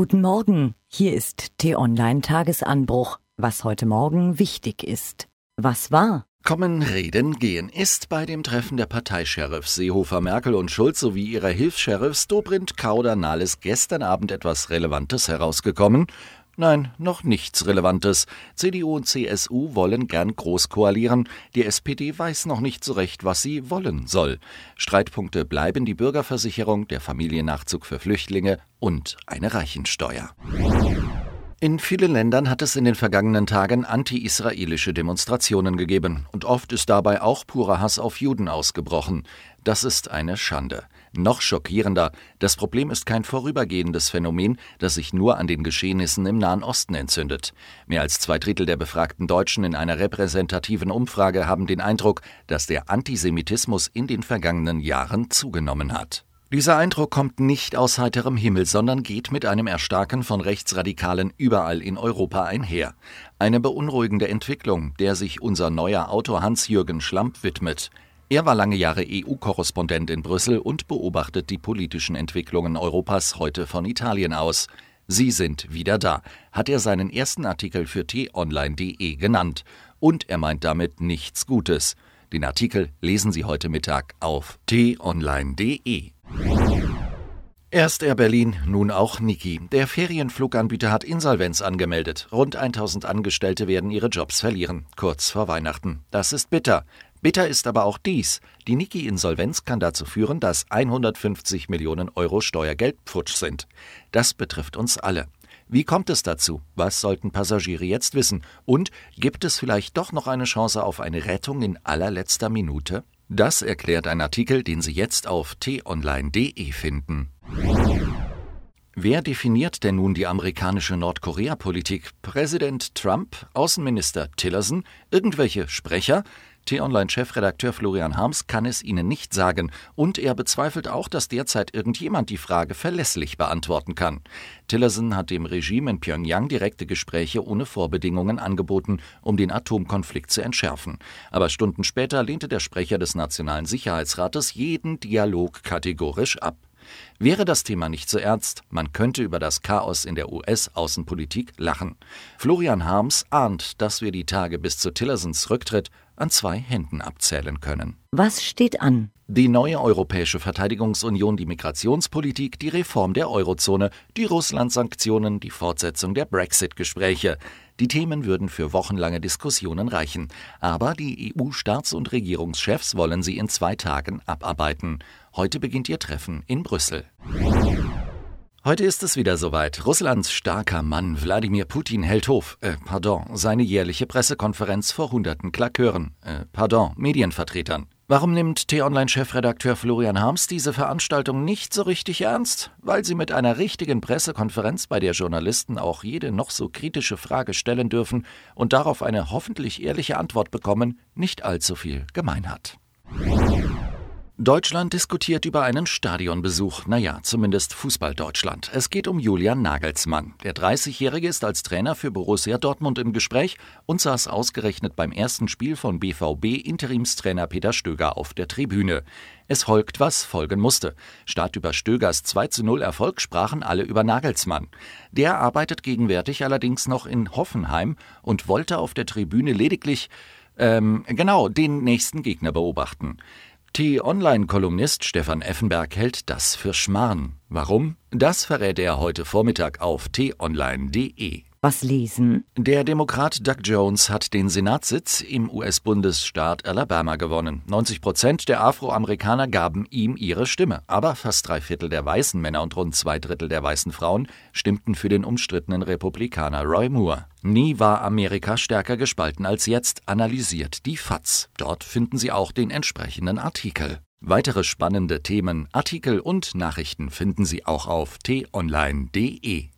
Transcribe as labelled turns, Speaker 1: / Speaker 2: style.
Speaker 1: Guten Morgen, hier ist T-Online Tagesanbruch, was heute Morgen wichtig ist. Was war?
Speaker 2: Kommen, reden, gehen. Ist bei dem Treffen der Parteichefs Seehofer, Merkel und Schulz sowie ihrer Hilfs-Sheriffs Dobrindt, Kauder, Nahles gestern Abend etwas Relevantes herausgekommen? Nein, noch nichts Relevantes. CDU und CSU wollen gern groß koalieren. Die SPD weiß noch nicht so recht, was sie wollen soll. Streitpunkte bleiben die Bürgerversicherung, der Familiennachzug für Flüchtlinge und eine Reichensteuer. In vielen Ländern hat es in den vergangenen Tagen anti-israelische Demonstrationen gegeben und oft ist dabei auch purer Hass auf Juden ausgebrochen. Das ist eine Schande. Noch schockierender, das Problem ist kein vorübergehendes Phänomen, das sich nur an den Geschehnissen im Nahen Osten entzündet. Mehr als zwei Drittel der befragten Deutschen in einer repräsentativen Umfrage haben den Eindruck, dass der Antisemitismus in den vergangenen Jahren zugenommen hat. Dieser Eindruck kommt nicht aus heiterem Himmel, sondern geht mit einem Erstarken von Rechtsradikalen überall in Europa einher. Eine beunruhigende Entwicklung, der sich unser neuer Autor Hans-Jürgen Schlamp widmet. Er war lange Jahre EU-Korrespondent in Brüssel und beobachtet die politischen Entwicklungen Europas heute von Italien aus. Sie sind wieder da, hat er seinen ersten Artikel für t-online.de genannt. Und er meint damit nichts Gutes. Den Artikel lesen Sie heute Mittag auf t-online.de. Erst Air Berlin, nun auch Niki. Der Ferienfluganbieter hat Insolvenz angemeldet. Rund 1000 Angestellte werden ihre Jobs verlieren, kurz vor Weihnachten. Das ist bitter. Bitter ist aber auch dies. Die Niki-Insolvenz kann dazu führen, dass 150 Millionen Euro Steuergeld futsch sind. Das betrifft uns alle. Wie kommt es dazu? Was sollten Passagiere jetzt wissen? Und gibt es vielleicht doch noch eine Chance auf eine Rettung in allerletzter Minute? Das erklärt ein Artikel, den Sie jetzt auf t-online.de finden. Wer definiert denn nun die amerikanische Nordkorea-Politik? Präsident Trump, Außenminister Tillerson, irgendwelche Sprecher? T-Online-Chefredakteur Florian Harms kann es Ihnen nicht sagen und er bezweifelt auch, dass derzeit irgendjemand die Frage verlässlich beantworten kann. Tillerson hat dem Regime in Pyongyang direkte Gespräche ohne Vorbedingungen angeboten, um den Atomkonflikt zu entschärfen. Aber Stunden später lehnte der Sprecher des Nationalen Sicherheitsrates jeden Dialog kategorisch ab. Wäre das Thema nicht so ernst, man könnte über das Chaos in der US-Außenpolitik lachen. Florian Harms ahnt, dass wir die Tage bis zu Tillersons Rücktritt an zwei Händen abzählen können.
Speaker 1: Was steht an?
Speaker 2: Die neue Europäische Verteidigungsunion, die Migrationspolitik, die Reform der Eurozone, die Russland-Sanktionen, die Fortsetzung der Brexit-Gespräche. Die Themen würden für wochenlange Diskussionen reichen. Aber die EU-Staats- und Regierungschefs wollen sie in zwei Tagen abarbeiten. Heute beginnt ihr Treffen in Brüssel. Heute ist es wieder soweit. Russlands starker Mann Wladimir Putin hält Hof, äh, pardon, seine jährliche Pressekonferenz vor hunderten Klakeuren, äh, pardon, Medienvertretern. Warum nimmt T-Online-Chefredakteur Florian Harms diese Veranstaltung nicht so richtig ernst? Weil sie mit einer richtigen Pressekonferenz, bei der Journalisten auch jede noch so kritische Frage stellen dürfen und darauf eine hoffentlich ehrliche Antwort bekommen, nicht allzu viel gemein hat. Deutschland diskutiert über einen Stadionbesuch. Naja, zumindest Fußball-Deutschland. Es geht um Julian Nagelsmann. Der 30-Jährige ist als Trainer für Borussia Dortmund im Gespräch und saß ausgerechnet beim ersten Spiel von BVB Interimstrainer Peter Stöger auf der Tribüne. Es folgt, was folgen musste. Statt über Stögers 2 zu 0 Erfolg sprachen alle über Nagelsmann. Der arbeitet gegenwärtig allerdings noch in Hoffenheim und wollte auf der Tribüne lediglich, ähm, genau, den nächsten Gegner beobachten. T-Online-Kolumnist Stefan Effenberg hält das für Schmarrn. Warum? Das verrät er heute Vormittag auf t-online.de.
Speaker 1: Was lesen?
Speaker 2: Der Demokrat Doug Jones hat den Senatssitz im US-Bundesstaat Alabama gewonnen. 90 Prozent der Afroamerikaner gaben ihm ihre Stimme. Aber fast drei Viertel der weißen Männer und rund zwei Drittel der weißen Frauen stimmten für den umstrittenen Republikaner Roy Moore. Nie war Amerika stärker gespalten als jetzt, analysiert die FAZ. Dort finden Sie auch den entsprechenden Artikel. Weitere spannende Themen, Artikel und Nachrichten finden Sie auch auf t-online.de.